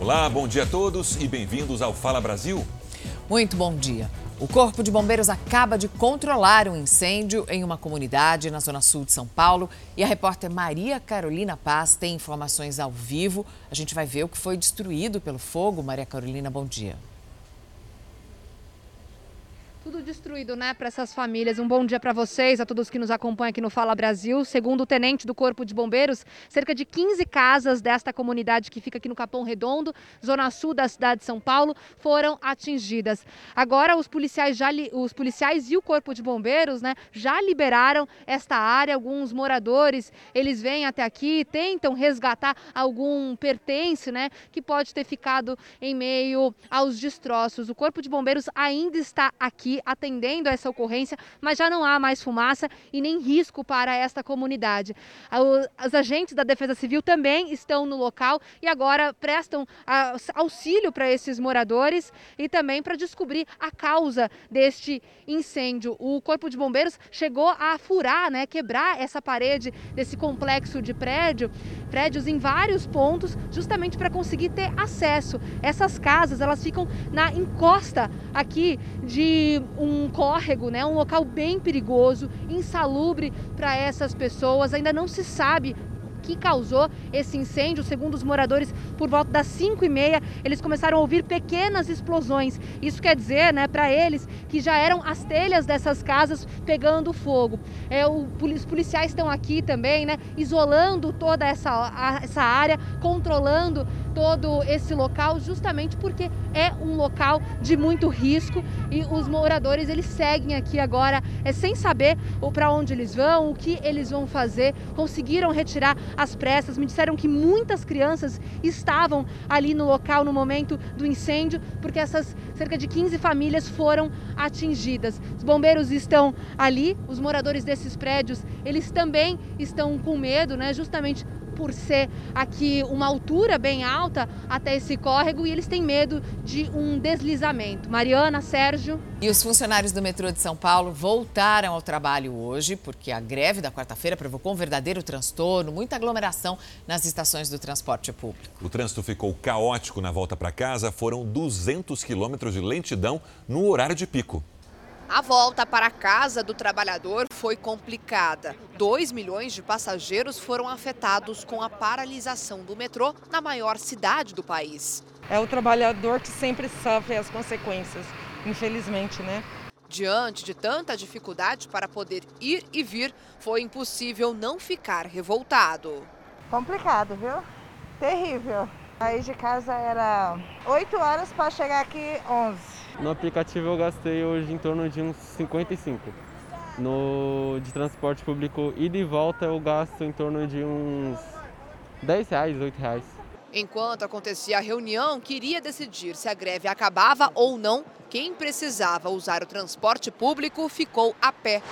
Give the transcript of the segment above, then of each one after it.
Olá, bom dia a todos e bem-vindos ao Fala Brasil. Muito bom dia. O Corpo de Bombeiros acaba de controlar um incêndio em uma comunidade na zona sul de São Paulo e a repórter Maria Carolina Paz tem informações ao vivo. A gente vai ver o que foi destruído pelo fogo. Maria Carolina, bom dia tudo destruído, né, para essas famílias. Um bom dia para vocês, a todos que nos acompanham aqui no Fala Brasil. Segundo o tenente do Corpo de Bombeiros, cerca de 15 casas desta comunidade que fica aqui no Capão Redondo, zona sul da cidade de São Paulo, foram atingidas. Agora os policiais já os policiais e o Corpo de Bombeiros, né, já liberaram esta área. Alguns moradores, eles vêm até aqui, tentam resgatar algum pertence, né, que pode ter ficado em meio aos destroços. O Corpo de Bombeiros ainda está aqui atendendo a essa ocorrência, mas já não há mais fumaça e nem risco para esta comunidade. Os agentes da Defesa Civil também estão no local e agora prestam auxílio para esses moradores e também para descobrir a causa deste incêndio. O Corpo de Bombeiros chegou a furar, né, quebrar essa parede desse complexo de prédio, prédios em vários pontos, justamente para conseguir ter acesso. Essas casas, elas ficam na encosta aqui de um córrego, né, um local bem perigoso, insalubre para essas pessoas. Ainda não se sabe que causou esse incêndio. Segundo os moradores, por volta das 5 e meia, eles começaram a ouvir pequenas explosões. Isso quer dizer, né, para eles, que já eram as telhas dessas casas pegando fogo. É, o, os policiais estão aqui também, né, isolando toda essa, a, essa área, controlando todo esse local, justamente porque é um local de muito risco e os moradores eles seguem aqui agora é sem saber para onde eles vão, o que eles vão fazer. Conseguiram retirar às pressas. Me disseram que muitas crianças estavam ali no local no momento do incêndio, porque essas cerca de 15 famílias foram atingidas. Os bombeiros estão ali, os moradores desses prédios, eles também estão com medo, né, justamente por ser aqui uma altura bem alta até esse córrego e eles têm medo de um deslizamento. Mariana, Sérgio. E os funcionários do metrô de São Paulo voltaram ao trabalho hoje, porque a greve da quarta-feira provocou um verdadeiro transtorno, muita aglomeração nas estações do transporte público. O trânsito ficou caótico na volta para casa, foram 200 quilômetros de lentidão no horário de pico. A volta para a casa do trabalhador foi complicada. 2 milhões de passageiros foram afetados com a paralisação do metrô na maior cidade do país. É o trabalhador que sempre sofre as consequências, infelizmente, né? Diante de tanta dificuldade para poder ir e vir, foi impossível não ficar revoltado. Complicado, viu? Terrível. Aí de casa era 8 horas para chegar aqui 11. No aplicativo eu gastei hoje em torno de uns 55. No de transporte público ida e volta eu gasto em torno de uns 10 reais, 8 reais. Enquanto acontecia a reunião, queria decidir se a greve acabava ou não. Quem precisava usar o transporte público ficou a pé.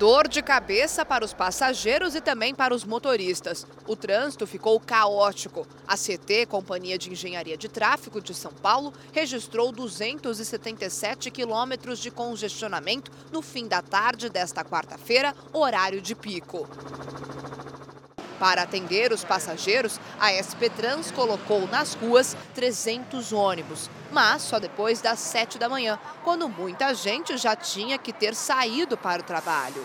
Dor de cabeça para os passageiros e também para os motoristas. O trânsito ficou caótico. A CT, Companhia de Engenharia de Tráfego de São Paulo, registrou 277 quilômetros de congestionamento no fim da tarde desta quarta-feira, horário de pico. Para atender os passageiros, a SP Trans colocou nas ruas 300 ônibus, mas só depois das 7 da manhã, quando muita gente já tinha que ter saído para o trabalho.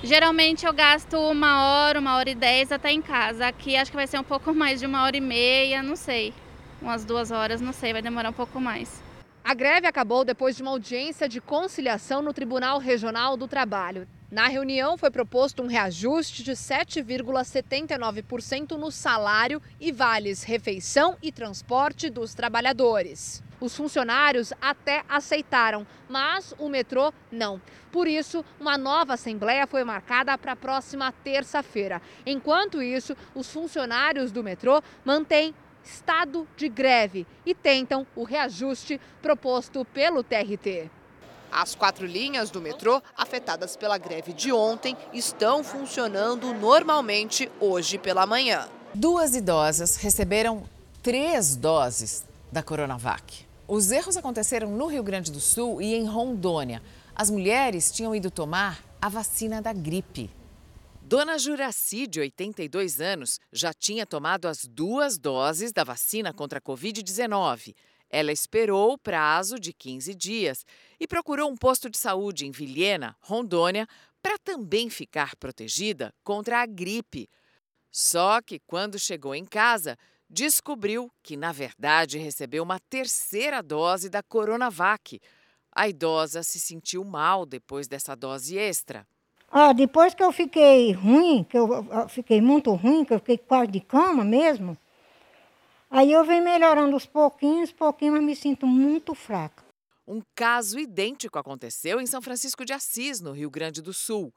Geralmente eu gasto uma hora, uma hora e dez até em casa. Aqui acho que vai ser um pouco mais de uma hora e meia, não sei. Umas duas horas, não sei, vai demorar um pouco mais. A greve acabou depois de uma audiência de conciliação no Tribunal Regional do Trabalho. Na reunião foi proposto um reajuste de 7,79% no salário e vales refeição e transporte dos trabalhadores. Os funcionários até aceitaram, mas o metrô não. Por isso, uma nova assembleia foi marcada para a próxima terça-feira. Enquanto isso, os funcionários do metrô mantêm estado de greve e tentam o reajuste proposto pelo TRT. As quatro linhas do metrô afetadas pela greve de ontem estão funcionando normalmente hoje pela manhã. Duas idosas receberam três doses da Coronavac. Os erros aconteceram no Rio Grande do Sul e em Rondônia. As mulheres tinham ido tomar a vacina da gripe. Dona Juraci, de 82 anos, já tinha tomado as duas doses da vacina contra a Covid-19. Ela esperou o prazo de 15 dias e procurou um posto de saúde em Vilhena, Rondônia, para também ficar protegida contra a gripe. Só que quando chegou em casa, descobriu que, na verdade, recebeu uma terceira dose da Coronavac. A idosa se sentiu mal depois dessa dose extra. Ah, depois que eu fiquei ruim, que eu fiquei muito ruim, que eu fiquei quase de cama mesmo, aí eu venho melhorando aos pouquinhos, pouquinho, mas me sinto muito fraca. Um caso idêntico aconteceu em São Francisco de Assis, no Rio Grande do Sul.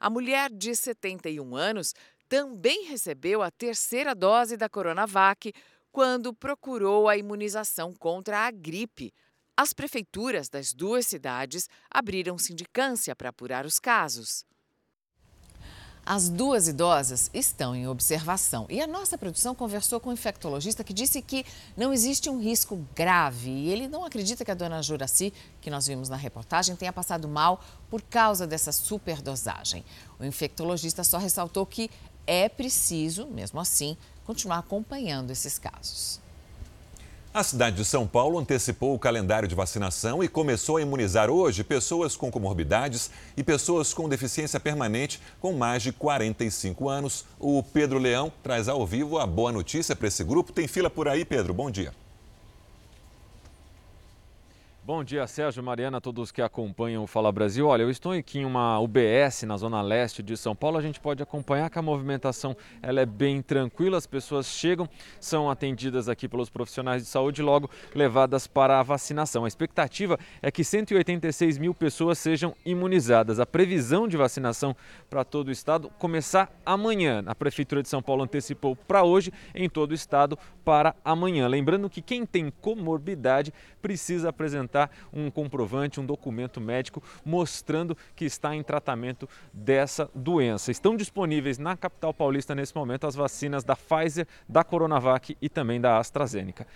A mulher de 71 anos também recebeu a terceira dose da Coronavac quando procurou a imunização contra a gripe. As prefeituras das duas cidades abriram sindicância para apurar os casos. As duas idosas estão em observação e a nossa produção conversou com um infectologista que disse que não existe um risco grave e ele não acredita que a dona Juraci, que nós vimos na reportagem, tenha passado mal por causa dessa superdosagem. O infectologista só ressaltou que é preciso, mesmo assim, continuar acompanhando esses casos. A cidade de São Paulo antecipou o calendário de vacinação e começou a imunizar hoje pessoas com comorbidades e pessoas com deficiência permanente com mais de 45 anos. O Pedro Leão traz ao vivo a boa notícia para esse grupo. Tem fila por aí, Pedro? Bom dia. Bom dia, Sérgio, Mariana, todos que acompanham o Fala Brasil. Olha, eu estou aqui em uma UBS na zona leste de São Paulo. A gente pode acompanhar que a movimentação ela é bem tranquila. As pessoas chegam, são atendidas aqui pelos profissionais de saúde logo levadas para a vacinação. A expectativa é que 186 mil pessoas sejam imunizadas. A previsão de vacinação para todo o estado começar amanhã. A Prefeitura de São Paulo antecipou para hoje em todo o estado para amanhã. Lembrando que quem tem comorbidade precisa apresentar apresentar um comprovante, um documento médico mostrando que está em tratamento dessa doença. Estão disponíveis na capital paulista nesse momento as vacinas da Pfizer, da Coronavac e também da AstraZeneca.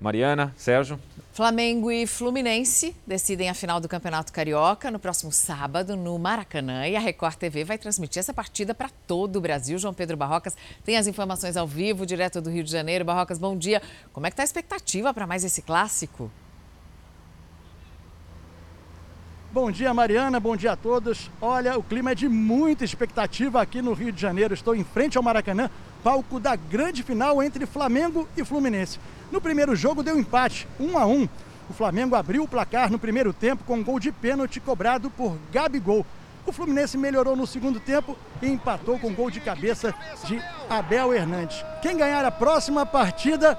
Mariana, Sérgio. Flamengo e Fluminense decidem a final do Campeonato Carioca no próximo sábado no Maracanã e a Record TV vai transmitir essa partida para todo o Brasil. João Pedro Barrocas tem as informações ao vivo, direto do Rio de Janeiro. Barrocas, bom dia. Como é que está a expectativa para mais esse clássico? Bom dia, Mariana. Bom dia a todos. Olha, o clima é de muita expectativa aqui no Rio de Janeiro. Estou em frente ao Maracanã, palco da grande final entre Flamengo e Fluminense. No primeiro jogo deu empate, 1 a 1. O Flamengo abriu o placar no primeiro tempo com um gol de pênalti cobrado por Gabigol. O Fluminense melhorou no segundo tempo e empatou com gol de cabeça de Abel Hernandes. Quem ganhar a próxima partida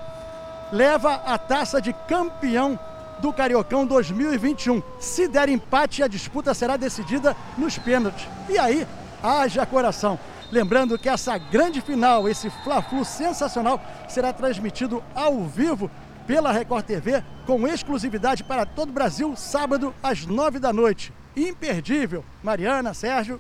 leva a taça de campeão do Cariocão 2021. Se der empate, a disputa será decidida nos pênaltis. E aí, haja coração. Lembrando que essa grande final, esse Fla-Flu sensacional, será transmitido ao vivo pela Record TV, com exclusividade para todo o Brasil, sábado às nove da noite. Imperdível. Mariana, Sérgio.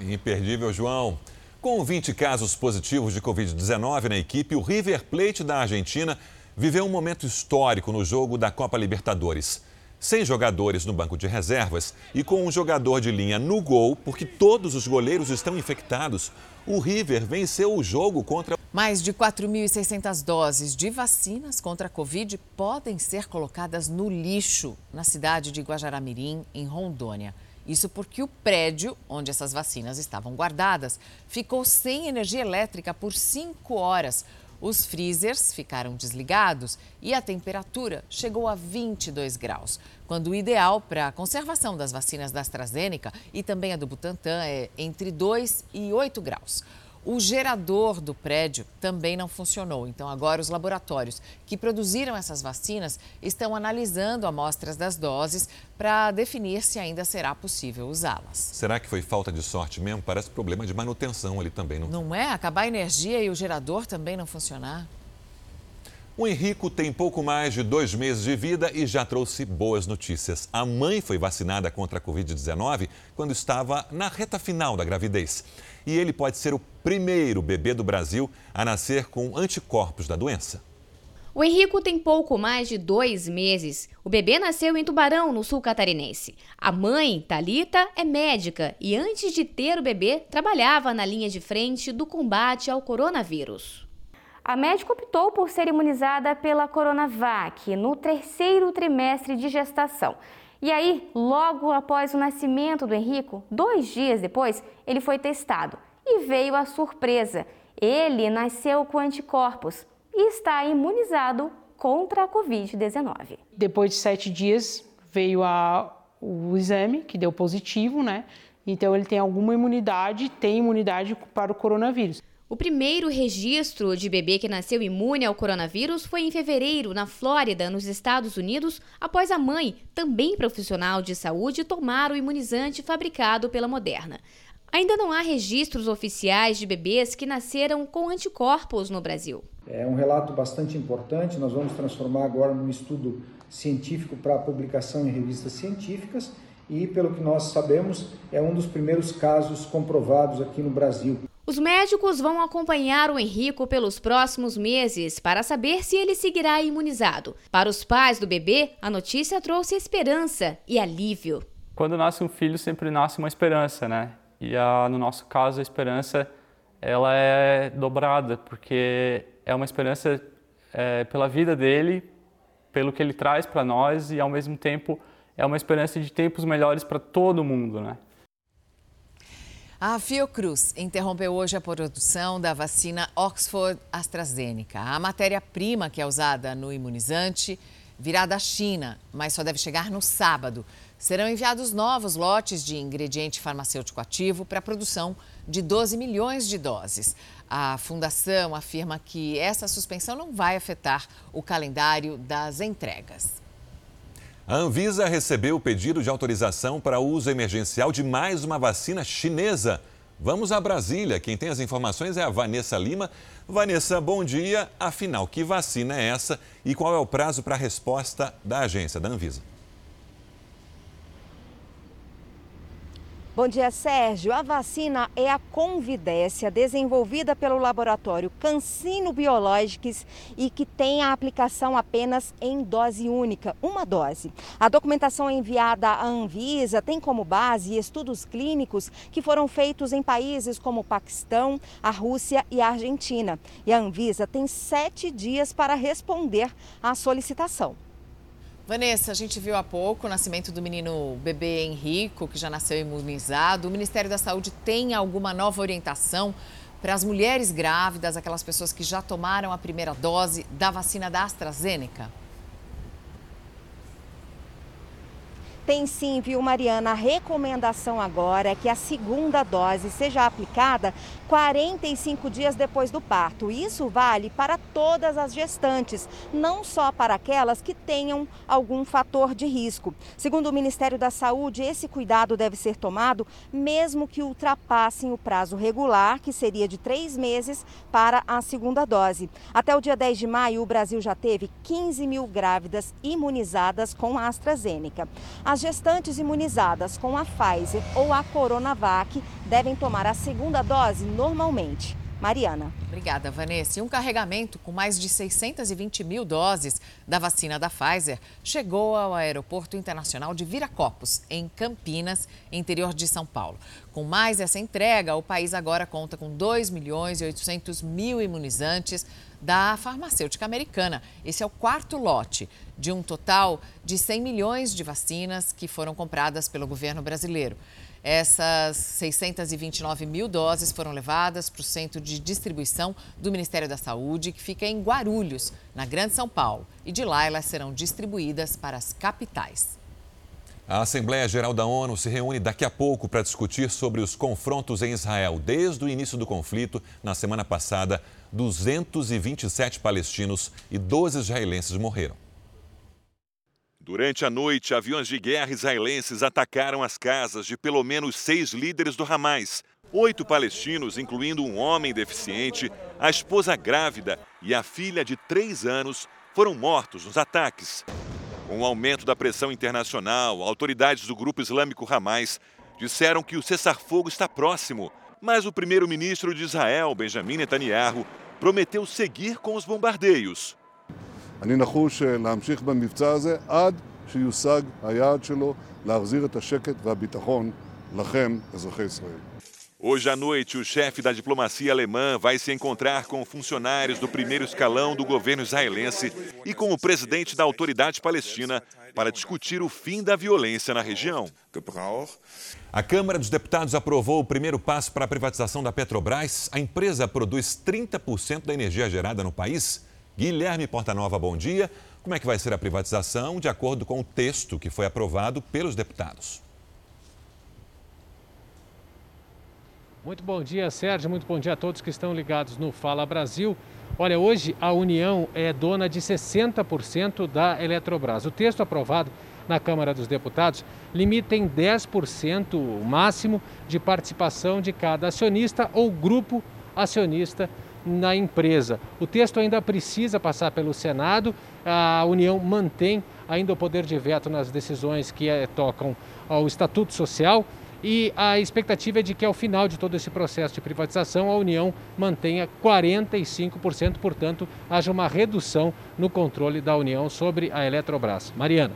Imperdível, João. Com 20 casos positivos de Covid-19 na equipe, o River Plate da Argentina viveu um momento histórico no jogo da Copa Libertadores. Sem jogadores no banco de reservas e com um jogador de linha no gol, porque todos os goleiros estão infectados, o River venceu o jogo contra. Mais de 4.600 doses de vacinas contra a Covid podem ser colocadas no lixo na cidade de Guajaramirim, em Rondônia. Isso porque o prédio onde essas vacinas estavam guardadas ficou sem energia elétrica por cinco horas os freezers ficaram desligados e a temperatura chegou a 22 graus, quando o ideal para a conservação das vacinas da AstraZeneca e também a do Butantan é entre 2 e 8 graus. O gerador do prédio também não funcionou. Então, agora, os laboratórios que produziram essas vacinas estão analisando amostras das doses para definir se ainda será possível usá-las. Será que foi falta de sorte mesmo? Parece problema de manutenção ali também, não? Não é? Acabar a energia e o gerador também não funcionar? O Henrico tem pouco mais de dois meses de vida e já trouxe boas notícias. A mãe foi vacinada contra a Covid-19 quando estava na reta final da gravidez e ele pode ser o primeiro bebê do Brasil a nascer com anticorpos da doença. O Henrico tem pouco mais de dois meses. O bebê nasceu em Tubarão, no sul catarinense. A mãe, Talita, é médica e antes de ter o bebê, trabalhava na linha de frente do combate ao coronavírus. A médica optou por ser imunizada pela Coronavac no terceiro trimestre de gestação. E aí, logo após o nascimento do Henrico, dois dias depois, ele foi testado e veio a surpresa. Ele nasceu com anticorpos e está imunizado contra a Covid-19. Depois de sete dias veio a, o exame que deu positivo, né? Então ele tem alguma imunidade, tem imunidade para o coronavírus. O primeiro registro de bebê que nasceu imune ao coronavírus foi em fevereiro, na Flórida, nos Estados Unidos, após a mãe, também profissional de saúde, tomar o imunizante fabricado pela Moderna. Ainda não há registros oficiais de bebês que nasceram com anticorpos no Brasil. É um relato bastante importante, nós vamos transformar agora num estudo científico para publicação em revistas científicas e, pelo que nós sabemos, é um dos primeiros casos comprovados aqui no Brasil. Os médicos vão acompanhar o Henrico pelos próximos meses para saber se ele seguirá imunizado. Para os pais do bebê, a notícia trouxe esperança e alívio. Quando nasce um filho, sempre nasce uma esperança, né? E a, no nosso caso, a esperança ela é dobrada, porque é uma esperança é, pela vida dele, pelo que ele traz para nós e, ao mesmo tempo, é uma esperança de tempos melhores para todo mundo, né? A Fiocruz interrompeu hoje a produção da vacina Oxford AstraZeneca. A matéria-prima que é usada no imunizante virá da China, mas só deve chegar no sábado serão enviados novos lotes de ingrediente farmacêutico ativo para a produção de 12 milhões de doses. A fundação afirma que essa suspensão não vai afetar o calendário das entregas. A Anvisa recebeu o pedido de autorização para uso emergencial de mais uma vacina chinesa. Vamos a Brasília. Quem tem as informações é a Vanessa Lima. Vanessa, bom dia. Afinal, que vacina é essa e qual é o prazo para a resposta da agência, da Anvisa? Bom dia, Sérgio. A vacina é a Convidécia, desenvolvida pelo laboratório Cancino Biológicos e que tem a aplicação apenas em dose única, uma dose. A documentação enviada à Anvisa tem como base estudos clínicos que foram feitos em países como o Paquistão, a Rússia e a Argentina. E a Anvisa tem sete dias para responder à solicitação. Vanessa, a gente viu há pouco o nascimento do menino bebê Henrico, que já nasceu imunizado. O Ministério da Saúde tem alguma nova orientação para as mulheres grávidas, aquelas pessoas que já tomaram a primeira dose da vacina da AstraZeneca? Tem sim, viu, Mariana? A recomendação agora é que a segunda dose seja aplicada 45 dias depois do parto. Isso vale para todas as gestantes, não só para aquelas que tenham algum fator de risco. Segundo o Ministério da Saúde, esse cuidado deve ser tomado mesmo que ultrapassem o prazo regular, que seria de três meses, para a segunda dose. Até o dia 10 de maio, o Brasil já teve 15 mil grávidas imunizadas com a AstraZeneca. As gestantes imunizadas com a Pfizer ou a Coronavac devem tomar a segunda dose normalmente. Mariana. Obrigada, Vanessa. E um carregamento com mais de 620 mil doses da vacina da Pfizer chegou ao Aeroporto Internacional de Viracopos, em Campinas, interior de São Paulo. Com mais essa entrega, o país agora conta com 2 milhões e 800 mil imunizantes da farmacêutica americana. Esse é o quarto lote de um total de 100 milhões de vacinas que foram compradas pelo governo brasileiro. Essas 629 mil doses foram levadas para o centro de distribuição do Ministério da Saúde, que fica em Guarulhos, na Grande São Paulo. E de lá elas serão distribuídas para as capitais. A Assembleia Geral da ONU se reúne daqui a pouco para discutir sobre os confrontos em Israel. Desde o início do conflito, na semana passada, 227 palestinos e 12 israelenses morreram. Durante a noite, aviões de guerra israelenses atacaram as casas de pelo menos seis líderes do Hamas. Oito palestinos, incluindo um homem deficiente, a esposa grávida e a filha de três anos, foram mortos nos ataques. Com o aumento da pressão internacional, autoridades do grupo islâmico Hamas disseram que o cessar-fogo está próximo, mas o primeiro-ministro de Israel, Benjamin Netanyahu, prometeu seguir com os bombardeios. אני נחוש להמשיך במבצע הזה עד שיושג היעד שלו להחזיר את השקט והביטחון לכם, אזרחי ישראל. Hoje à noite, o chefe da diplomacia alemã vai se encontrar com funcionários do primeiro escalão do governo israelense e com o presidente da autoridade palestina para discutir o fim da violência na região. A Câmara dos Deputados aprovou o primeiro passo para a privatização da Petrobras. A empresa produz 30% da energia gerada no país. Guilherme Portanova, bom dia. Como é que vai ser a privatização de acordo com o texto que foi aprovado pelos deputados? Muito bom dia, Sérgio. Muito bom dia a todos que estão ligados no Fala Brasil. Olha, hoje a União é dona de 60% da Eletrobras. O texto aprovado na Câmara dos Deputados limita em 10% o máximo de participação de cada acionista ou grupo acionista na empresa. O texto ainda precisa passar pelo Senado. A União mantém ainda o poder de veto nas decisões que é, tocam ao Estatuto Social e a expectativa é de que ao final de todo esse processo de privatização a União mantenha 45%, portanto, haja uma redução no controle da União sobre a Eletrobras. Mariana.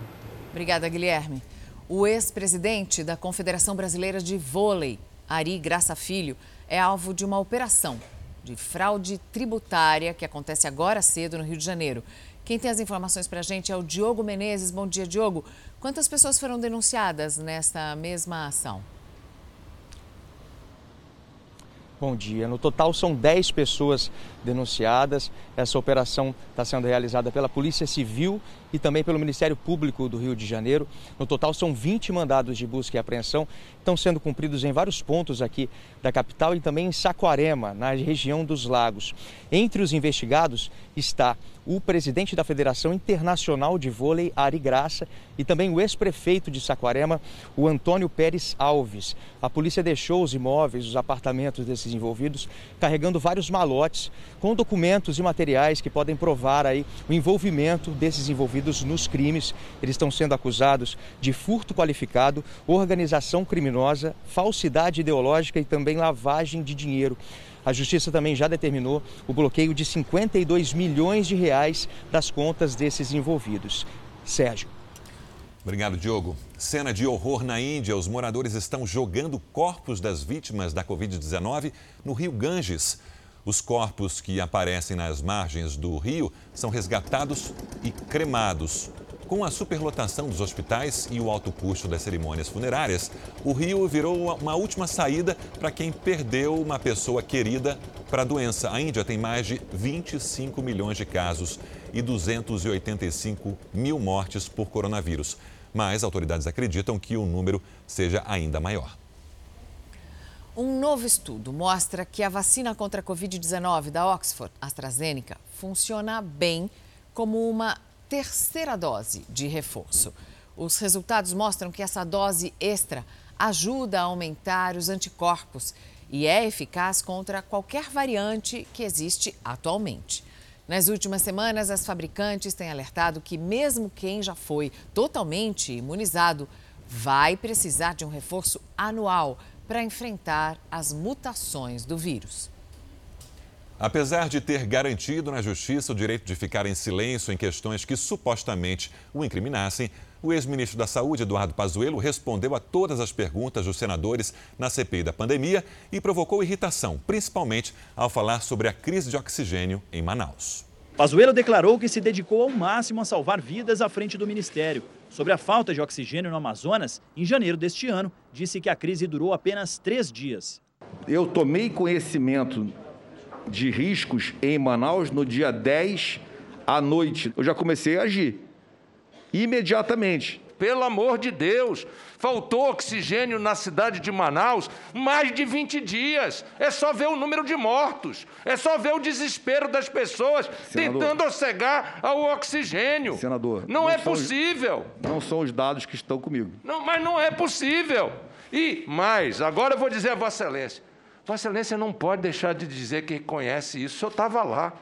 Obrigada, Guilherme. O ex-presidente da Confederação Brasileira de Vôlei, Ari Graça Filho, é alvo de uma operação de fraude tributária que acontece agora cedo no Rio de Janeiro. Quem tem as informações para a gente é o Diogo Menezes. Bom dia, Diogo. Quantas pessoas foram denunciadas nesta mesma ação? Bom dia. No total são 10 pessoas denunciadas. Essa operação está sendo realizada pela Polícia Civil e também pelo Ministério Público do Rio de Janeiro. No total são 20 mandados de busca e apreensão. Estão sendo cumpridos em vários pontos aqui da capital e também em Saquarema, na região dos Lagos. Entre os investigados está o presidente da Federação Internacional de Vôlei, Ari Graça, e também o ex-prefeito de Saquarema, o Antônio Pérez Alves. A polícia deixou os imóveis, os apartamentos desses envolvidos, carregando vários malotes com documentos e materiais que podem provar aí o envolvimento desses envolvidos nos crimes. Eles estão sendo acusados de furto qualificado, organização criminosa, falsidade ideológica e também lavagem de dinheiro. A justiça também já determinou o bloqueio de 52 milhões de reais das contas desses envolvidos. Sérgio. Obrigado, Diogo. Cena de horror na Índia. Os moradores estão jogando corpos das vítimas da Covid-19 no rio Ganges. Os corpos que aparecem nas margens do rio são resgatados e cremados. Com a superlotação dos hospitais e o alto custo das cerimônias funerárias, o Rio virou uma última saída para quem perdeu uma pessoa querida para a doença. A Índia tem mais de 25 milhões de casos e 285 mil mortes por coronavírus. Mas autoridades acreditam que o número seja ainda maior. Um novo estudo mostra que a vacina contra a Covid-19 da Oxford AstraZeneca funciona bem como uma terceira dose de reforço. Os resultados mostram que essa dose extra ajuda a aumentar os anticorpos e é eficaz contra qualquer variante que existe atualmente. Nas últimas semanas, as fabricantes têm alertado que, mesmo quem já foi totalmente imunizado, vai precisar de um reforço anual para enfrentar as mutações do vírus. Apesar de ter garantido na justiça o direito de ficar em silêncio em questões que supostamente o incriminassem, o ex-ministro da Saúde, Eduardo Pazuello, respondeu a todas as perguntas dos senadores na CPI da pandemia e provocou irritação, principalmente ao falar sobre a crise de oxigênio em Manaus. Pazuello declarou que se dedicou ao máximo a salvar vidas à frente do ministério. Sobre a falta de oxigênio no Amazonas, em janeiro deste ano, disse que a crise durou apenas três dias. Eu tomei conhecimento de riscos em Manaus no dia 10 à noite. Eu já comecei a agir imediatamente. Pelo amor de Deus, faltou oxigênio na cidade de Manaus mais de 20 dias. É só ver o número de mortos, é só ver o desespero das pessoas Senador, tentando cegar ao oxigênio. Senador, não, não é possível. Os, não são os dados que estão comigo. Não, mas não é possível. E mais, agora eu vou dizer a Vossa Excelência: Vossa Excelência não pode deixar de dizer que conhece isso. O senhor estava lá.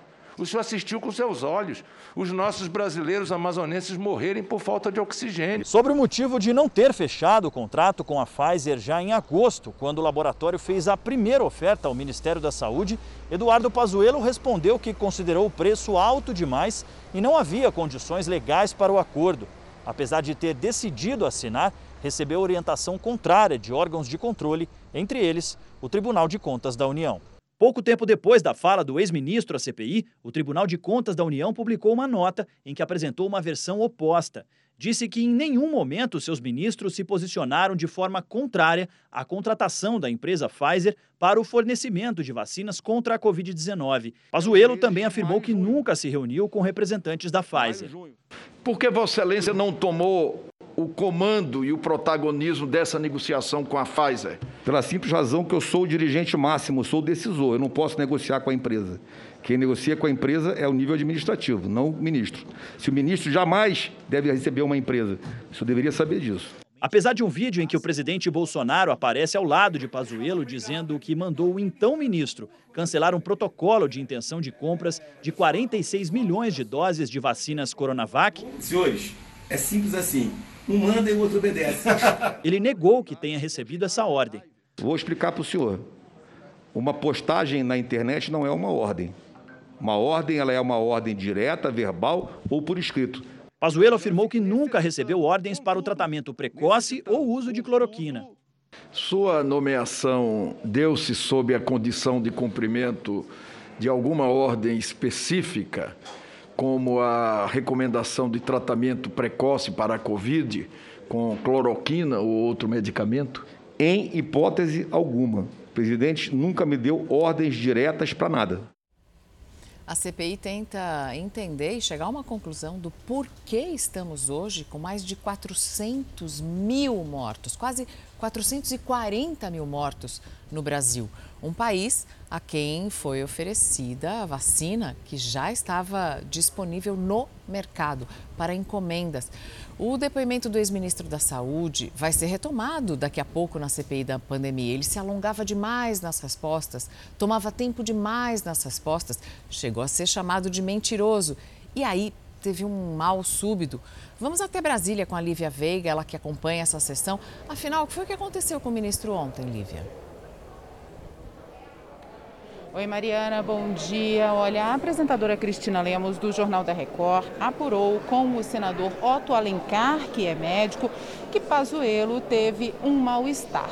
O senhor assistiu com seus olhos os nossos brasileiros amazonenses morrerem por falta de oxigênio. Sobre o motivo de não ter fechado o contrato com a Pfizer já em agosto, quando o laboratório fez a primeira oferta ao Ministério da Saúde, Eduardo Pazuello respondeu que considerou o preço alto demais e não havia condições legais para o acordo. Apesar de ter decidido assinar, recebeu orientação contrária de órgãos de controle, entre eles o Tribunal de Contas da União. Pouco tempo depois da fala do ex-ministro à CPI, o Tribunal de Contas da União publicou uma nota em que apresentou uma versão oposta. Disse que em nenhum momento seus ministros se posicionaram de forma contrária à contratação da empresa Pfizer para o fornecimento de vacinas contra a Covid-19. Pazuello também afirmou que nunca se reuniu com representantes da Pfizer. Por que Vossa Excelência não tomou o comando e o protagonismo dessa negociação com a Pfizer? Pela simples razão que eu sou o dirigente máximo, sou o decisor, eu não posso negociar com a empresa. Quem negocia com a empresa é o nível administrativo, não o ministro. Se o ministro jamais deve receber uma empresa, isso deveria saber disso. Apesar de um vídeo em que o presidente Bolsonaro aparece ao lado de Pazuello dizendo que mandou o então ministro cancelar um protocolo de intenção de compras de 46 milhões de doses de vacinas Coronavac. Senhores, é simples assim. Um manda e o outro obedece. Ele negou que tenha recebido essa ordem. Vou explicar para o senhor. Uma postagem na internet não é uma ordem. Uma ordem ela é uma ordem direta, verbal ou por escrito. Pazuello afirmou que nunca recebeu ordens para o tratamento precoce ou uso de cloroquina. Sua nomeação deu-se sob a condição de cumprimento de alguma ordem específica, como a recomendação de tratamento precoce para a Covid com cloroquina ou outro medicamento? Em hipótese alguma. O presidente nunca me deu ordens diretas para nada. A CPI tenta entender e chegar a uma conclusão do porquê estamos hoje com mais de 400 mil mortos, quase 440 mil mortos no Brasil. Um país a quem foi oferecida a vacina que já estava disponível no mercado para encomendas. O depoimento do ex-ministro da Saúde vai ser retomado daqui a pouco na CPI da pandemia. Ele se alongava demais nas respostas, tomava tempo demais nas respostas, chegou a ser chamado de mentiroso. E aí teve um mal súbito. Vamos até Brasília com a Lívia Veiga, ela que acompanha essa sessão. Afinal, o que foi que aconteceu com o ministro ontem, Lívia? Oi, Mariana, bom dia. Olha, a apresentadora Cristina Lemos, do Jornal da Record, apurou com o senador Otto Alencar, que é médico, que Pazuello teve um mal-estar.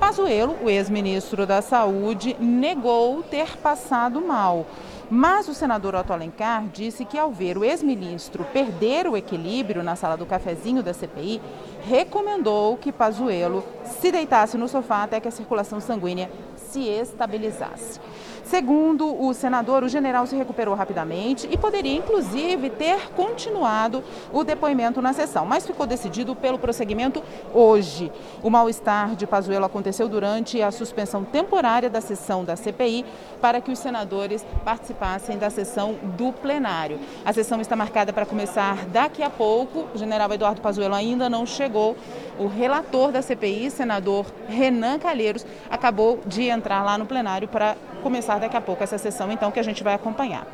Pazuello, o ex-ministro da Saúde, negou ter passado mal. Mas o senador Otto Alencar disse que ao ver o ex-ministro perder o equilíbrio na sala do cafezinho da CPI, recomendou que Pazuello se deitasse no sofá até que a circulação sanguínea se estabilizasse. Segundo o senador, o general se recuperou rapidamente e poderia, inclusive, ter continuado o depoimento na sessão, mas ficou decidido pelo prosseguimento hoje. O mal-estar de Pazuello aconteceu durante a suspensão temporária da sessão da CPI para que os senadores participassem da sessão do plenário. A sessão está marcada para começar daqui a pouco. O general Eduardo Pazuello ainda não chegou. O relator da CPI, senador Renan Calheiros, acabou de entrar lá no plenário para começar daqui a pouco essa sessão, então, que a gente vai acompanhar.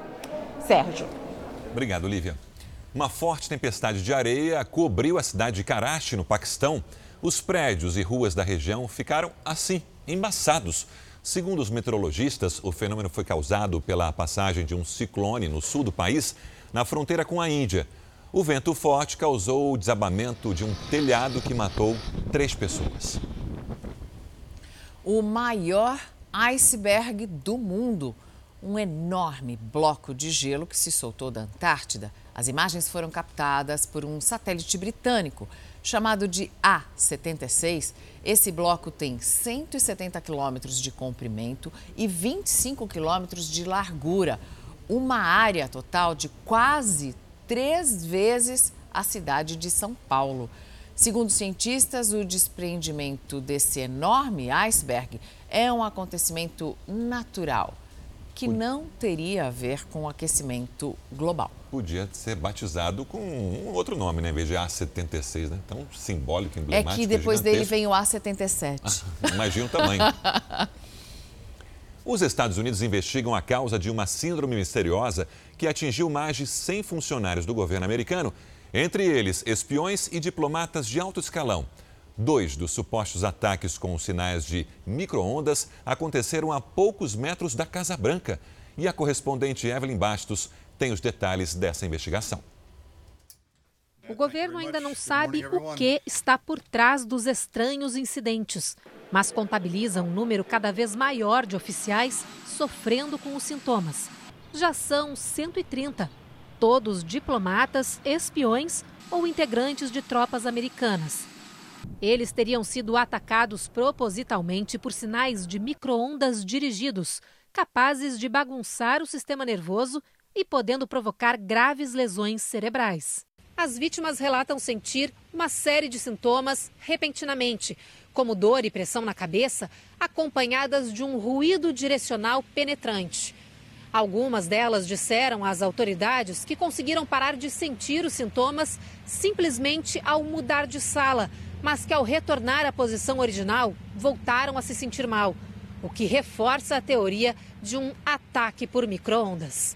Sérgio. Obrigado, Lívia. Uma forte tempestade de areia cobriu a cidade de Karachi, no Paquistão. Os prédios e ruas da região ficaram assim, embaçados. Segundo os meteorologistas, o fenômeno foi causado pela passagem de um ciclone no sul do país, na fronteira com a Índia. O vento forte causou o desabamento de um telhado que matou três pessoas. O maior iceberg do mundo. Um enorme bloco de gelo que se soltou da Antártida. As imagens foram captadas por um satélite britânico chamado de A76. Esse bloco tem 170 quilômetros de comprimento e 25 quilômetros de largura, uma área total de quase três vezes a cidade de São Paulo. Segundo cientistas, o desprendimento desse enorme iceberg é um acontecimento natural que não teria a ver com o aquecimento global. Podia ser batizado com um outro nome, né? Em vez de A76, né? Tão simbólico, emblemático. É que depois dele vem o A77. Imagina o tamanho. Os Estados Unidos investigam a causa de uma síndrome misteriosa que atingiu mais de 100 funcionários do governo americano, entre eles espiões e diplomatas de alto escalão. Dois dos supostos ataques com sinais de micro-ondas aconteceram a poucos metros da Casa Branca. E a correspondente Evelyn Bastos tem os detalhes dessa investigação. O governo ainda não sabe o que está por trás dos estranhos incidentes, mas contabiliza um número cada vez maior de oficiais sofrendo com os sintomas. Já são 130, todos diplomatas, espiões ou integrantes de tropas americanas. Eles teriam sido atacados propositalmente por sinais de microondas dirigidos, capazes de bagunçar o sistema nervoso e podendo provocar graves lesões cerebrais. As vítimas relatam sentir uma série de sintomas repentinamente, como dor e pressão na cabeça, acompanhadas de um ruído direcional penetrante. Algumas delas disseram às autoridades que conseguiram parar de sentir os sintomas simplesmente ao mudar de sala, mas que ao retornar à posição original voltaram a se sentir mal, o que reforça a teoria de um ataque por microondas.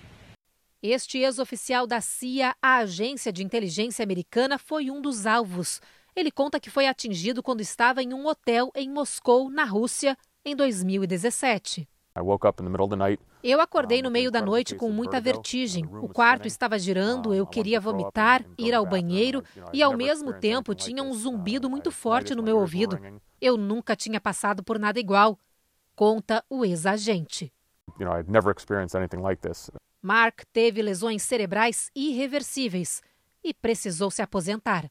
Este ex-oficial da CIA, a agência de inteligência americana, foi um dos alvos. Ele conta que foi atingido quando estava em um hotel em Moscou, na Rússia, em 2017. Eu acordei no meio da noite com muita vertigem. O quarto estava girando, eu queria vomitar, ir ao banheiro e, ao mesmo tempo, tinha um zumbido muito forte no meu ouvido. Eu nunca tinha passado por nada igual, conta o ex-agente. Mark teve lesões cerebrais irreversíveis e precisou se aposentar.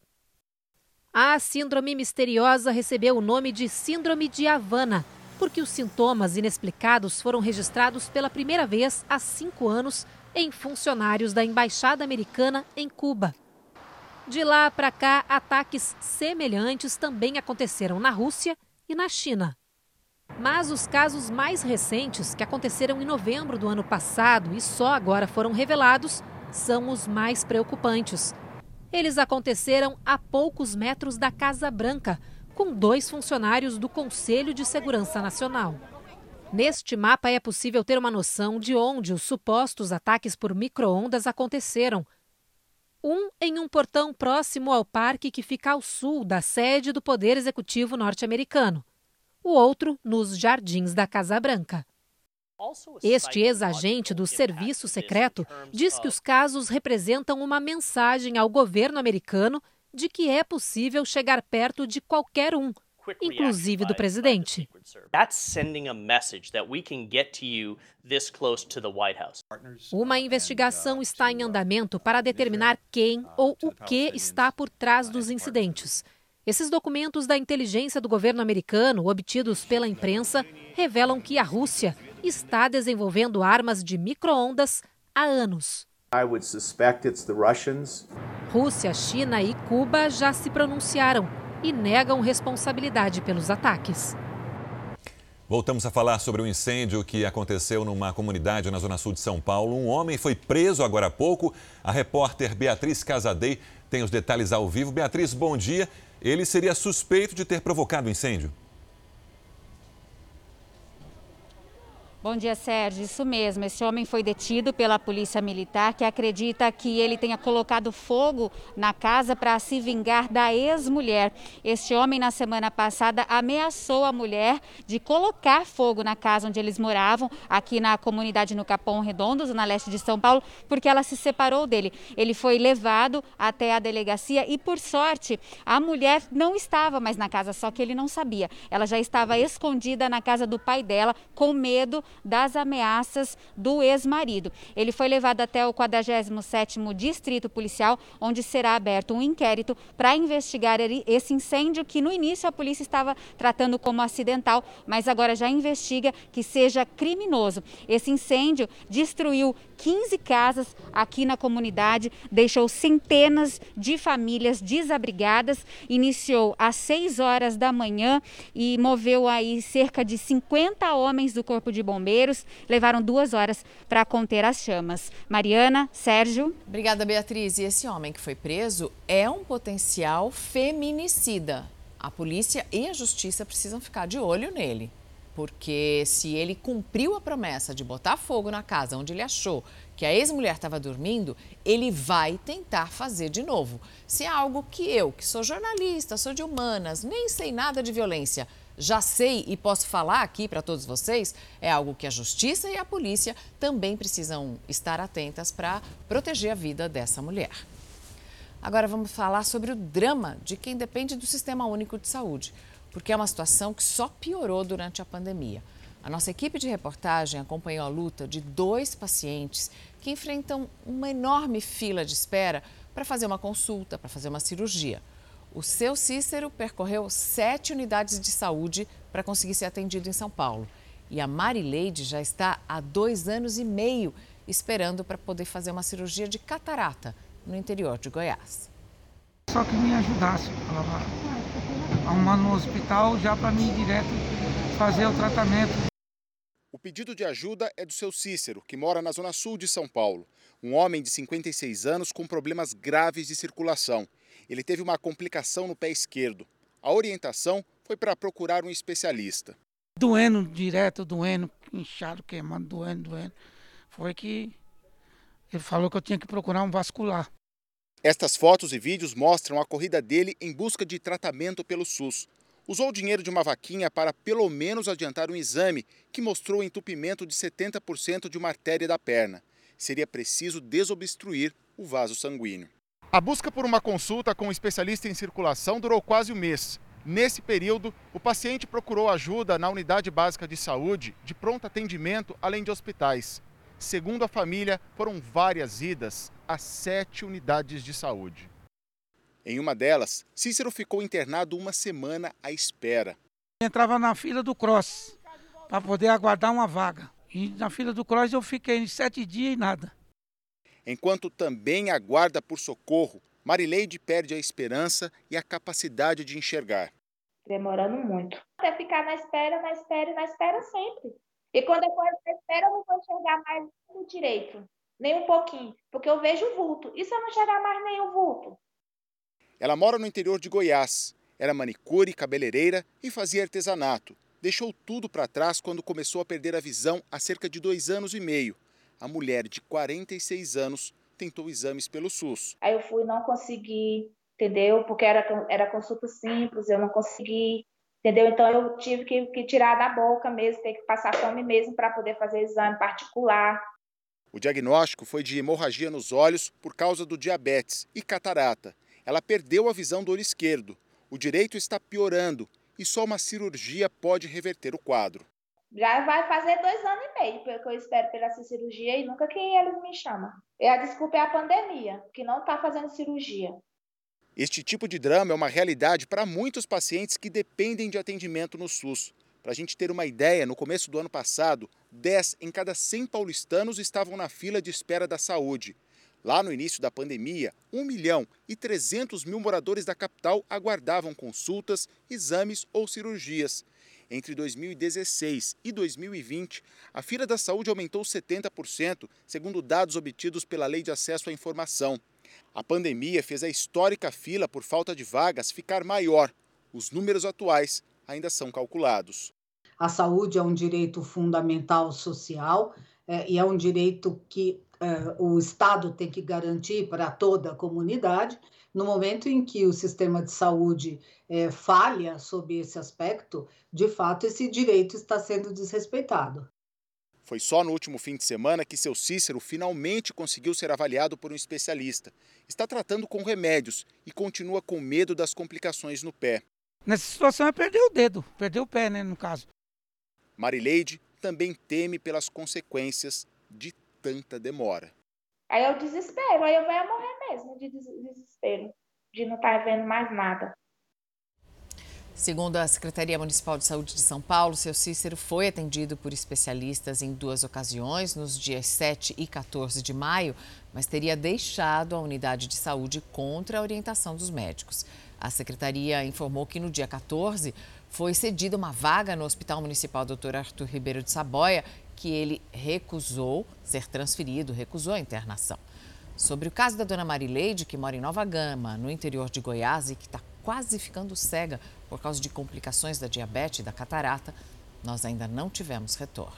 A síndrome misteriosa recebeu o nome de Síndrome de Havana porque os sintomas inexplicados foram registrados pela primeira vez há cinco anos em funcionários da Embaixada Americana em Cuba. De lá para cá, ataques semelhantes também aconteceram na Rússia e na China. Mas os casos mais recentes, que aconteceram em novembro do ano passado e só agora foram revelados, são os mais preocupantes. Eles aconteceram a poucos metros da Casa Branca, com dois funcionários do Conselho de Segurança Nacional. Neste mapa é possível ter uma noção de onde os supostos ataques por microondas aconteceram. Um em um portão próximo ao parque que fica ao sul da sede do Poder Executivo norte-americano. O outro nos jardins da Casa Branca. Este ex-agente do Serviço Secreto diz que os casos representam uma mensagem ao governo americano de que é possível chegar perto de qualquer um, inclusive do presidente. Uma investigação está em andamento para determinar quem ou o que está por trás dos incidentes. Esses documentos da inteligência do governo americano, obtidos pela imprensa, revelam que a Rússia está desenvolvendo armas de microondas há anos. Rússia, China e Cuba já se pronunciaram e negam responsabilidade pelos ataques. Voltamos a falar sobre o um incêndio que aconteceu numa comunidade na zona sul de São Paulo. Um homem foi preso agora há pouco. A repórter Beatriz Casadei tem os detalhes ao vivo. Beatriz, bom dia. Ele seria suspeito de ter provocado o incêndio. Bom dia, Sérgio. Isso mesmo. Esse homem foi detido pela Polícia Militar, que acredita que ele tenha colocado fogo na casa para se vingar da ex-mulher. Este homem, na semana passada, ameaçou a mulher de colocar fogo na casa onde eles moravam, aqui na comunidade no Capão Redondo, na leste de São Paulo, porque ela se separou dele. Ele foi levado até a delegacia e, por sorte, a mulher não estava mais na casa, só que ele não sabia. Ela já estava escondida na casa do pai dela, com medo das ameaças do ex-marido. Ele foi levado até o 47º Distrito Policial, onde será aberto um inquérito para investigar esse incêndio que no início a polícia estava tratando como acidental, mas agora já investiga que seja criminoso. Esse incêndio destruiu 15 casas aqui na comunidade, deixou centenas de famílias desabrigadas, iniciou às 6 horas da manhã e moveu aí cerca de 50 homens do Corpo de Bombeiros, levaram duas horas para conter as chamas. Mariana, Sérgio. Obrigada, Beatriz. E esse homem que foi preso é um potencial feminicida. A polícia e a justiça precisam ficar de olho nele. porque se ele cumpriu a promessa de botar fogo na casa onde ele achou que a ex-mulher estava dormindo, ele vai tentar fazer de novo. Se é algo que eu, que sou jornalista, sou de humanas, nem sei nada de violência, já sei e posso falar aqui para todos vocês, é algo que a justiça e a polícia também precisam estar atentas para proteger a vida dessa mulher. Agora vamos falar sobre o drama de quem depende do Sistema Único de Saúde, porque é uma situação que só piorou durante a pandemia. A nossa equipe de reportagem acompanhou a luta de dois pacientes que enfrentam uma enorme fila de espera para fazer uma consulta, para fazer uma cirurgia. O seu Cícero percorreu sete unidades de saúde para conseguir ser atendido em São Paulo. E a Marileide já está há dois anos e meio esperando para poder fazer uma cirurgia de catarata no interior de Goiás. Só que me ajudasse, arrumando no hospital já para mim ir direto fazer o tratamento. O pedido de ajuda é do seu Cícero, que mora na zona sul de São Paulo. Um homem de 56 anos com problemas graves de circulação. Ele teve uma complicação no pé esquerdo. A orientação foi para procurar um especialista. Doendo direto, doendo, inchado, queimando, doendo, doendo. Foi que ele falou que eu tinha que procurar um vascular. Estas fotos e vídeos mostram a corrida dele em busca de tratamento pelo SUS. Usou o dinheiro de uma vaquinha para pelo menos adiantar um exame que mostrou entupimento de 70% de uma artéria da perna. Seria preciso desobstruir o vaso sanguíneo. A busca por uma consulta com um especialista em circulação durou quase um mês. Nesse período, o paciente procurou ajuda na unidade básica de saúde, de pronto atendimento, além de hospitais. Segundo a família, foram várias idas a sete unidades de saúde. Em uma delas, Cícero ficou internado uma semana à espera. Entrava na fila do Cross para poder aguardar uma vaga. E na fila do Cross eu fiquei sete dias e nada. Enquanto também aguarda por socorro, Marileide perde a esperança e a capacidade de enxergar. Demorando muito. Até ficar na espera, na espera e na espera sempre. E quando eu for na espera, eu não vou enxergar mais o direito, nem um pouquinho, porque eu vejo o vulto. E se eu não enxergar mais nem o vulto? Ela mora no interior de Goiás. Era manicure, cabeleireira e fazia artesanato. Deixou tudo para trás quando começou a perder a visão há cerca de dois anos e meio. A mulher de 46 anos tentou exames pelo SUS. Aí eu fui, não consegui, entendeu? Porque era, era consulta simples, eu não consegui, entendeu? Então eu tive que, que tirar da boca mesmo, ter que passar fome mesmo para poder fazer exame particular. O diagnóstico foi de hemorragia nos olhos por causa do diabetes e catarata. Ela perdeu a visão do olho esquerdo. O direito está piorando e só uma cirurgia pode reverter o quadro. Já vai fazer dois anos e meio que eu espero pela cirurgia e nunca que eles me chamam. E a desculpa é a pandemia, que não está fazendo cirurgia. Este tipo de drama é uma realidade para muitos pacientes que dependem de atendimento no SUS. Para a gente ter uma ideia, no começo do ano passado, 10 em cada 100 paulistanos estavam na fila de espera da saúde. Lá no início da pandemia, 1 milhão e 300 mil moradores da capital aguardavam consultas, exames ou cirurgias. Entre 2016 e 2020, a fila da saúde aumentou 70%, segundo dados obtidos pela Lei de Acesso à Informação. A pandemia fez a histórica fila por falta de vagas ficar maior. Os números atuais ainda são calculados. A saúde é um direito fundamental social é, e é um direito que é, o Estado tem que garantir para toda a comunidade. No momento em que o sistema de saúde é, falha sob esse aspecto, de fato, esse direito está sendo desrespeitado. Foi só no último fim de semana que seu Cícero finalmente conseguiu ser avaliado por um especialista. Está tratando com remédios e continua com medo das complicações no pé. Nessa situação é perder o dedo, perder o pé, né, no caso. Marileide também teme pelas consequências de tanta demora. Aí eu desespero, aí eu venho morrer mesmo de desespero, de não estar vendo mais nada. Segundo a Secretaria Municipal de Saúde de São Paulo, seu Cícero foi atendido por especialistas em duas ocasiões, nos dias 7 e 14 de maio, mas teria deixado a unidade de saúde contra a orientação dos médicos. A secretaria informou que no dia 14 foi cedida uma vaga no Hospital Municipal Dr. Arthur Ribeiro de Saboia, que ele recusou ser transferido, recusou a internação. Sobre o caso da dona Marileide, que mora em Nova Gama, no interior de Goiás, e que está quase ficando cega por causa de complicações da diabetes e da catarata, nós ainda não tivemos retorno.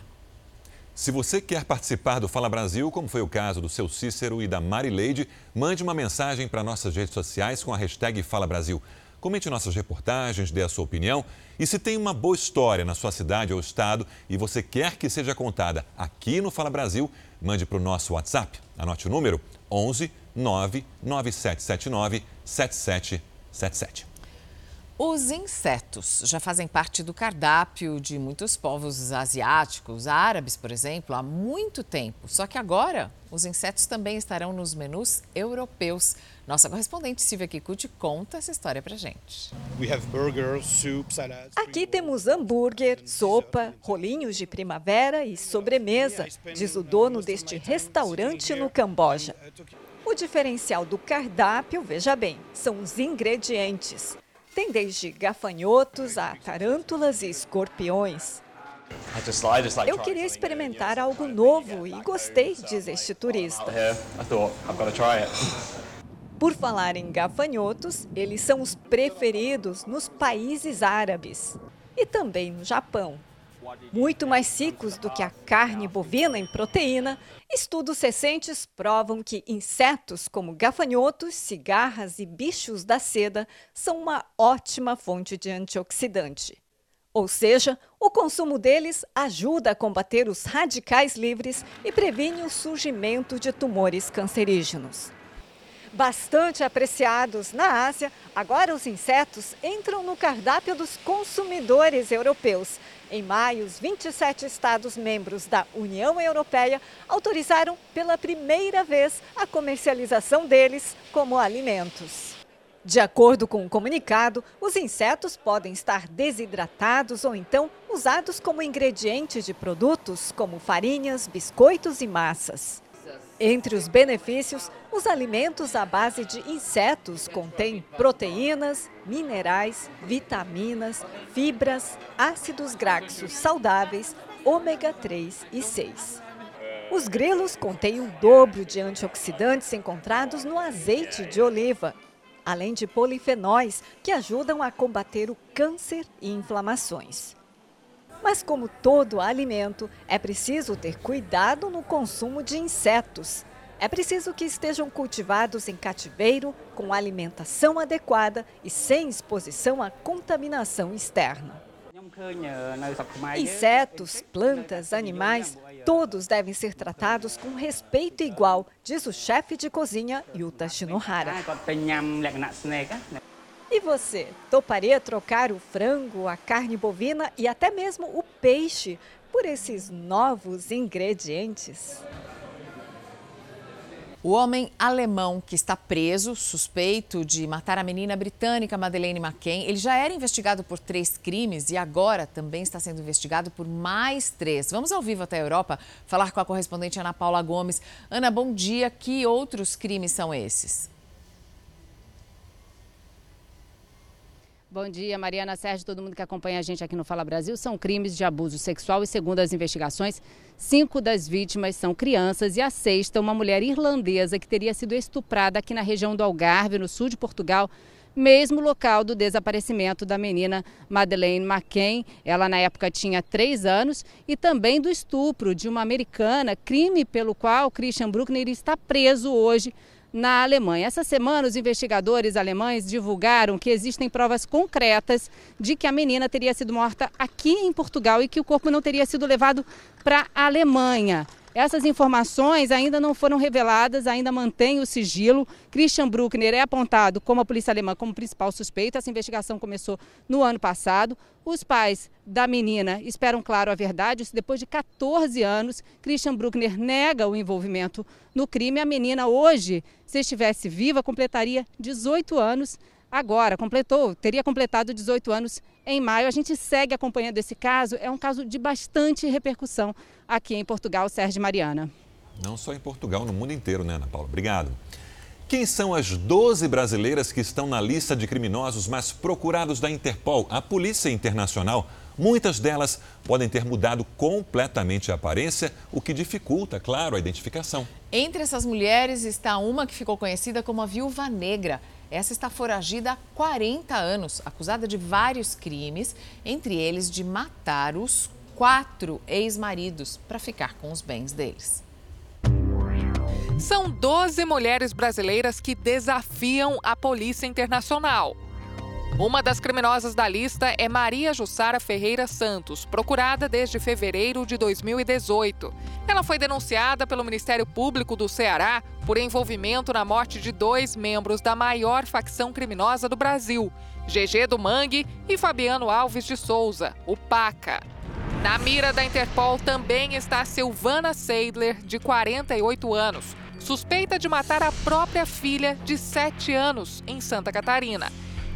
Se você quer participar do Fala Brasil, como foi o caso do seu Cícero e da Marileide, mande uma mensagem para nossas redes sociais com a hashtag Fala Brasil. Comente nossas reportagens, dê a sua opinião e se tem uma boa história na sua cidade ou estado e você quer que seja contada aqui no Fala Brasil, mande para o nosso WhatsApp. Anote o número 11 99779 7777. Os insetos já fazem parte do cardápio de muitos povos asiáticos, árabes, por exemplo, há muito tempo. Só que agora os insetos também estarão nos menus europeus. Nossa correspondente Silvia Kikuchi conta essa história pra gente. Aqui temos hambúrguer, sopa, rolinhos de primavera e sobremesa, diz o dono deste restaurante no Camboja. O diferencial do cardápio, veja bem, são os ingredientes. Tem desde gafanhotos a tarântulas e escorpiões. Eu queria experimentar algo novo e gostei, diz este turista. Por falar em gafanhotos, eles são os preferidos nos países árabes e também no Japão. Muito mais ricos do que a carne bovina em proteína, estudos recentes provam que insetos como gafanhotos, cigarras e bichos da seda são uma ótima fonte de antioxidante. Ou seja, o consumo deles ajuda a combater os radicais livres e previne o surgimento de tumores cancerígenos. Bastante apreciados na Ásia, agora os insetos entram no cardápio dos consumidores europeus. Em maio, os 27 Estados-membros da União Europeia autorizaram pela primeira vez a comercialização deles como alimentos. De acordo com o comunicado, os insetos podem estar desidratados ou então usados como ingredientes de produtos como farinhas, biscoitos e massas. Entre os benefícios, os alimentos à base de insetos contêm proteínas, minerais, vitaminas, fibras, ácidos graxos saudáveis, ômega 3 e 6. Os grilos contêm o dobro de antioxidantes encontrados no azeite de oliva, além de polifenóis que ajudam a combater o câncer e inflamações. Mas, como todo alimento, é preciso ter cuidado no consumo de insetos. É preciso que estejam cultivados em cativeiro, com alimentação adequada e sem exposição à contaminação externa. Insetos, plantas, animais, todos devem ser tratados com respeito igual, diz o chefe de cozinha Yuta Shinohara. E você, toparia trocar o frango, a carne bovina e até mesmo o peixe por esses novos ingredientes? O homem alemão que está preso, suspeito de matar a menina britânica Madeleine McCann, ele já era investigado por três crimes e agora também está sendo investigado por mais três. Vamos ao vivo até a Europa falar com a correspondente Ana Paula Gomes. Ana, bom dia. Que outros crimes são esses? Bom dia, Mariana Sérgio, todo mundo que acompanha a gente aqui no Fala Brasil. São crimes de abuso sexual e, segundo as investigações, cinco das vítimas são crianças e a sexta, uma mulher irlandesa que teria sido estuprada aqui na região do Algarve, no sul de Portugal, mesmo local do desaparecimento da menina Madeleine McCain. Ela, na época, tinha três anos, e também do estupro de uma americana, crime pelo qual Christian Bruckner está preso hoje na Alemanha. Essa semana, os investigadores alemães divulgaram que existem provas concretas de que a menina teria sido morta aqui em Portugal e que o corpo não teria sido levado para a Alemanha. Essas informações ainda não foram reveladas, ainda mantém o sigilo. Christian Bruckner é apontado como a polícia alemã como principal suspeito. Essa investigação começou no ano passado. Os pais da menina esperam, claro, a verdade. Depois de 14 anos, Christian Bruckner nega o envolvimento no crime. A menina hoje, se estivesse viva, completaria 18 anos agora, completou, teria completado 18 anos em maio. A gente segue acompanhando esse caso, é um caso de bastante repercussão aqui em Portugal, Sérgio Mariana. Não só em Portugal, no mundo inteiro, né, Ana Paula? Obrigado. Quem são as 12 brasileiras que estão na lista de criminosos mais procurados da Interpol, a Polícia Internacional? Muitas delas podem ter mudado completamente a aparência, o que dificulta, claro, a identificação. Entre essas mulheres está uma que ficou conhecida como a Viúva Negra. Essa está foragida há 40 anos, acusada de vários crimes, entre eles de matar os quatro ex-maridos para ficar com os bens deles. São 12 mulheres brasileiras que desafiam a Polícia Internacional. Uma das criminosas da lista é Maria Jussara Ferreira Santos, procurada desde fevereiro de 2018. Ela foi denunciada pelo Ministério Público do Ceará por envolvimento na morte de dois membros da maior facção criminosa do Brasil, GG do Mangue e Fabiano Alves de Souza, o PACA. Na mira da Interpol também está Silvana Seidler, de 48 anos, suspeita de matar a própria filha de 7 anos em Santa Catarina.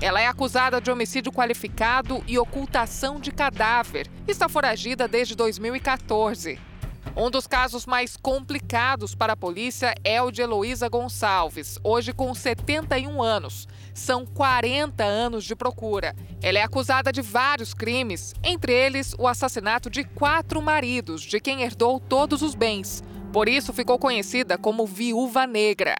Ela é acusada de homicídio qualificado e ocultação de cadáver. Está foragida desde 2014. Um dos casos mais complicados para a polícia é o de Heloísa Gonçalves, hoje com 71 anos. São 40 anos de procura. Ela é acusada de vários crimes, entre eles o assassinato de quatro maridos, de quem herdou todos os bens. Por isso ficou conhecida como Viúva Negra.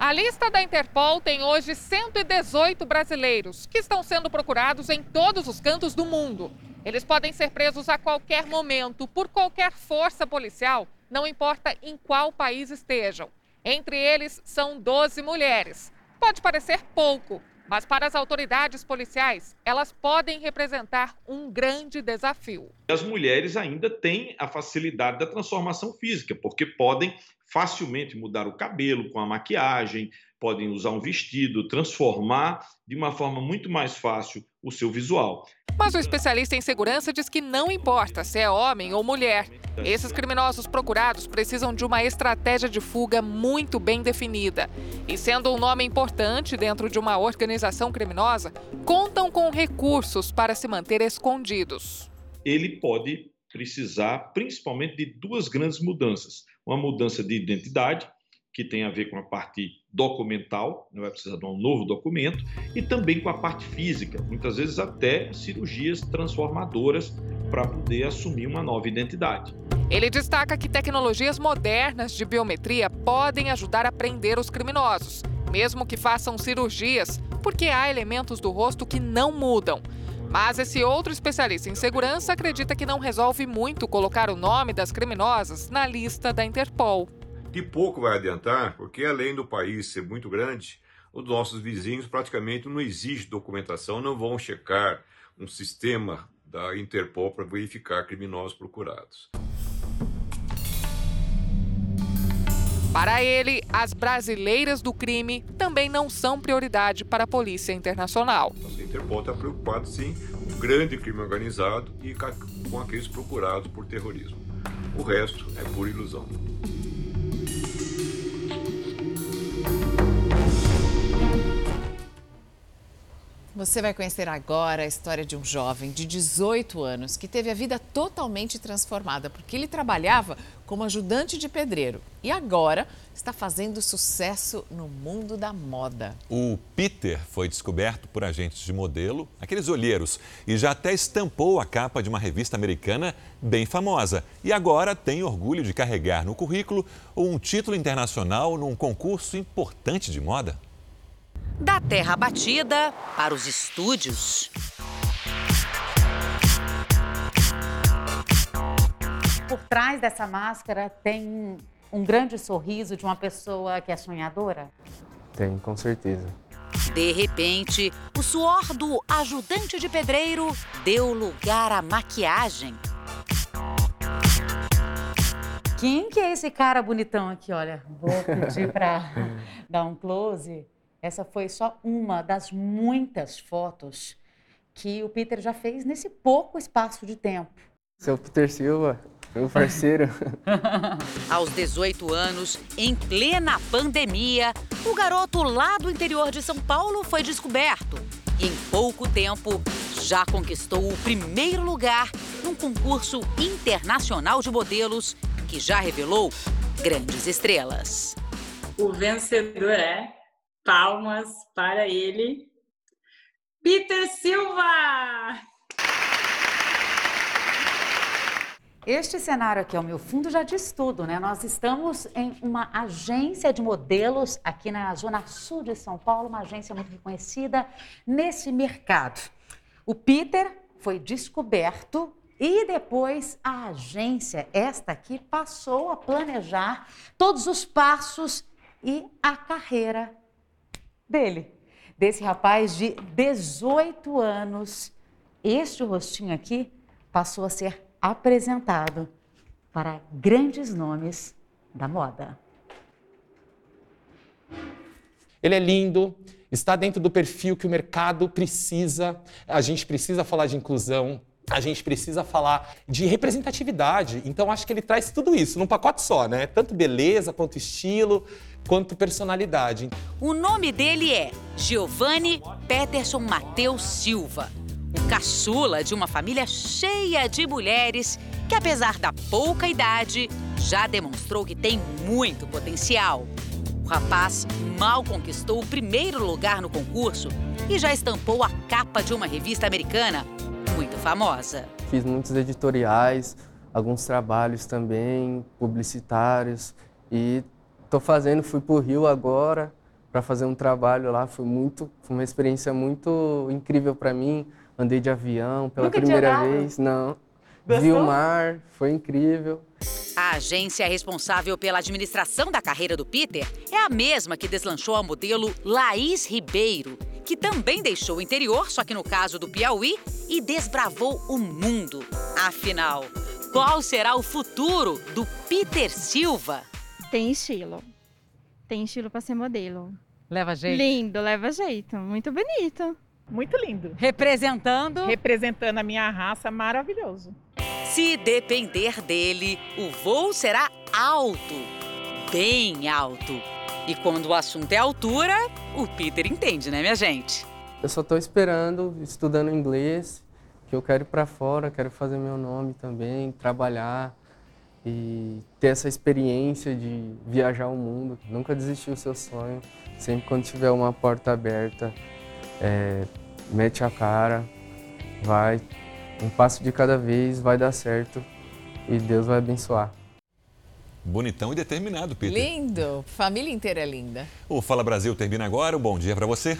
A lista da Interpol tem hoje 118 brasileiros que estão sendo procurados em todos os cantos do mundo. Eles podem ser presos a qualquer momento por qualquer força policial, não importa em qual país estejam. Entre eles são 12 mulheres. Pode parecer pouco, mas para as autoridades policiais, elas podem representar um grande desafio. As mulheres ainda têm a facilidade da transformação física, porque podem facilmente mudar o cabelo com a maquiagem, podem usar um vestido, transformar de uma forma muito mais fácil o seu visual. Mas o especialista em segurança diz que não importa se é homem ou mulher. Esses criminosos procurados precisam de uma estratégia de fuga muito bem definida. E sendo um nome importante dentro de uma organização criminosa, contam com recursos para se manter escondidos. Ele pode precisar principalmente de duas grandes mudanças uma mudança de identidade, que tem a ver com a parte documental, não vai precisar de um novo documento, e também com a parte física, muitas vezes até cirurgias transformadoras para poder assumir uma nova identidade. Ele destaca que tecnologias modernas de biometria podem ajudar a prender os criminosos, mesmo que façam cirurgias, porque há elementos do rosto que não mudam. Mas esse outro especialista em segurança acredita que não resolve muito colocar o nome das criminosas na lista da Interpol. De pouco vai adiantar, porque além do país ser muito grande, os nossos vizinhos praticamente não exigem documentação, não vão checar um sistema da Interpol para verificar criminosos procurados. Para ele, as brasileiras do crime também não são prioridade para a Polícia Internacional. A Interpol está preocupado, sim, com o grande crime organizado e com aqueles procurados por terrorismo. O resto é pura ilusão. Você vai conhecer agora a história de um jovem de 18 anos que teve a vida totalmente transformada porque ele trabalhava como ajudante de pedreiro e agora está fazendo sucesso no mundo da moda. O Peter foi descoberto por agentes de modelo, aqueles olheiros, e já até estampou a capa de uma revista americana bem famosa. E agora tem orgulho de carregar no currículo um título internacional num concurso importante de moda. Da terra batida para os estúdios. Por trás dessa máscara tem um grande sorriso de uma pessoa que é sonhadora? Tem, com certeza. De repente, o suor do ajudante de pedreiro deu lugar à maquiagem. Quem que é esse cara bonitão aqui? Olha, vou pedir para dar um close. Essa foi só uma das muitas fotos que o Peter já fez nesse pouco espaço de tempo. Seu Peter Silva, meu parceiro. Aos 18 anos, em plena pandemia, o garoto lá do interior de São Paulo foi descoberto. E em pouco tempo, já conquistou o primeiro lugar num concurso internacional de modelos que já revelou grandes estrelas. O vencedor é Palmas para ele. Peter Silva! Este cenário aqui ao meu fundo já diz tudo, né? Nós estamos em uma agência de modelos aqui na Zona Sul de São Paulo, uma agência muito reconhecida nesse mercado. O Peter foi descoberto E depois a agência, esta aqui, passou a planejar todos os passos e a carreira dele, desse rapaz de 18 anos. Este rostinho aqui passou a ser apresentado para grandes nomes da moda. Ele é lindo, está dentro do perfil que o mercado precisa. A gente precisa falar de inclusão, a gente precisa falar de representatividade. Então acho que ele traz tudo isso num pacote só, né? Tanto beleza, quanto estilo, quanto personalidade. O nome dele é Giovanni Peterson Mateus Silva, o caçula de uma família cheia de mulheres que, apesar da pouca idade, já demonstrou que tem muito potencial. O rapaz mal conquistou o primeiro lugar no concurso e já estampou a capa de uma revista americana muito famosa. Fiz muitos editoriais, alguns trabalhos também, publicitários e estou fazendo, fui para o Rio agora para fazer um trabalho lá, foi muito, foi uma experiência muito incrível para mim. Andei de avião pela Nunca primeira vez, não. Gostou? Vi o mar, foi incrível. A agência responsável pela administração da carreira do Peter é a mesma que deslanchou a modelo Laís Ribeiro, que também deixou o interior, só que no caso do Piauí, e desbravou o mundo. Afinal, qual será o futuro do Peter Silva? Tem estilo. Tem estilo para ser modelo. Leva jeito? Lindo, leva jeito. Muito bonito. Muito lindo. Representando? Representando a minha raça, maravilhoso. Se depender dele, o voo será alto, bem alto. E quando o assunto é altura, o Peter entende, né, minha gente? Eu só estou esperando, estudando inglês, que eu quero ir para fora, quero fazer meu nome também, trabalhar e ter essa experiência de viajar o mundo. Nunca desistir do seu sonho. Sempre quando tiver uma porta aberta, é, mete a cara, vai, um passo de cada vez, vai dar certo e Deus vai abençoar. Bonitão e determinado, Peter. Lindo. Família inteira é linda. O Fala Brasil termina agora. Um bom dia para você.